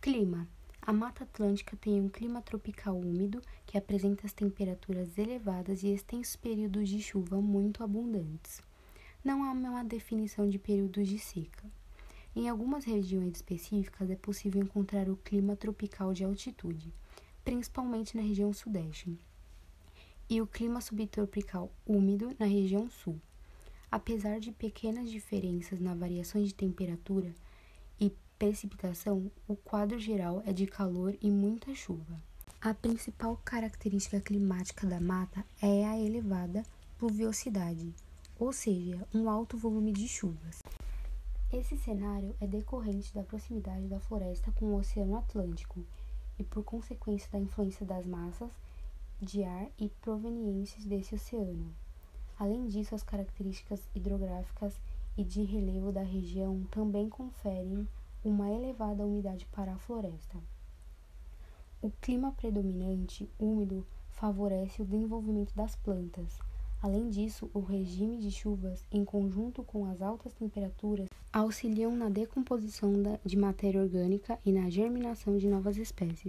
Clima: A Mata Atlântica tem um clima tropical úmido que apresenta as temperaturas elevadas e extensos períodos de chuva muito abundantes. Não há uma definição de períodos de seca. Em algumas regiões específicas é possível encontrar o clima tropical de altitude, principalmente na região sudeste, e o clima subtropical úmido na região sul. Apesar de pequenas diferenças na variação de temperatura e precipitação, o quadro geral é de calor e muita chuva. A principal característica climática da mata é a elevada pluviosidade, ou seja, um alto volume de chuvas. Esse cenário é decorrente da proximidade da floresta com o Oceano Atlântico e por consequência da influência das massas de ar e provenientes desse oceano. Além disso, as características hidrográficas e de relevo da região também conferem uma elevada umidade para a floresta. O clima predominante úmido favorece o desenvolvimento das plantas. Além disso, o regime de chuvas, em conjunto com as altas temperaturas, auxiliam na decomposição de matéria orgânica e na germinação de novas espécies.